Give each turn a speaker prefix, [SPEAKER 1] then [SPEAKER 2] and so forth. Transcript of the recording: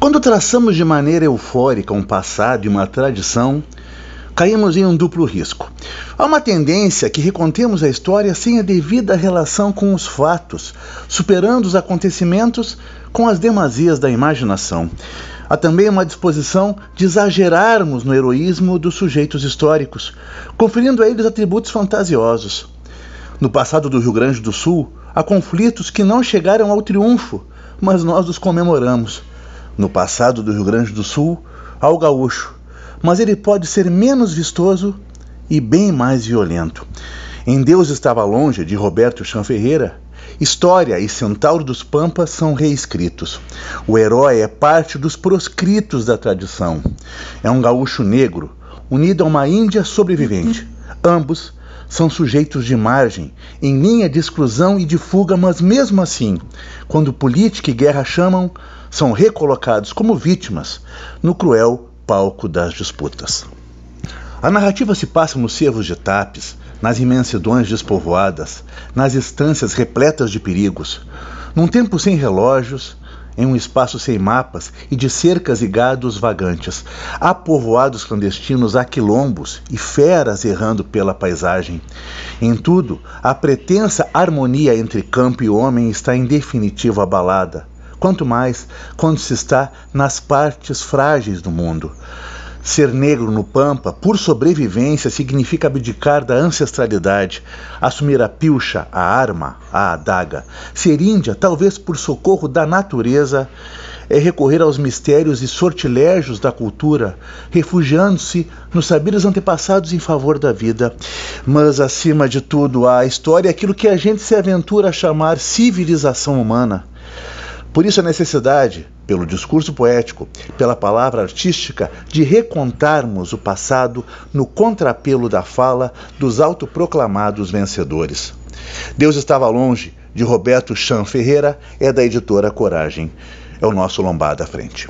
[SPEAKER 1] Quando traçamos de maneira eufórica um passado e uma tradição, caímos em um duplo risco. Há uma tendência que recontemos a história sem a devida relação com os fatos, superando os acontecimentos com as demasias da imaginação. Há também uma disposição de exagerarmos no heroísmo dos sujeitos históricos, conferindo a eles atributos fantasiosos. No passado do Rio Grande do Sul, há conflitos que não chegaram ao triunfo, mas nós os comemoramos. No passado do Rio Grande do Sul, há o gaúcho, mas ele pode ser menos vistoso e bem mais violento. Em Deus estava longe, de Roberto Chan Ferreira, História e Centauro dos Pampas são reescritos. O herói é parte dos proscritos da tradição. É um gaúcho negro, unido a uma índia sobrevivente. Ambos são sujeitos de margem, em linha de exclusão e de fuga, mas mesmo assim, quando política e guerra chamam, são recolocados como vítimas no cruel palco das disputas. A narrativa se passa nos cervos de Tapes, nas imensidões despovoadas, nas estâncias repletas de perigos, num tempo sem relógios, em um espaço sem mapas e de cercas e gados vagantes. Há povoados clandestinos, há quilombos e feras errando pela paisagem. Em tudo, a pretensa harmonia entre campo e homem está em definitivo abalada quanto mais quando se está nas partes frágeis do mundo. Ser negro no Pampa, por sobrevivência, significa abdicar da ancestralidade, assumir a pilcha, a arma, a adaga. Ser índia, talvez por socorro da natureza, é recorrer aos mistérios e sortilégios da cultura, refugiando-se nos saberes antepassados em favor da vida. Mas, acima de tudo, a história é aquilo que a gente se aventura a chamar civilização humana. Por isso a necessidade, pelo discurso poético, pela palavra artística, de recontarmos o passado no contrapelo da fala dos autoproclamados vencedores. Deus estava longe, de Roberto Chan Ferreira, é da editora Coragem. É o nosso lombada à frente.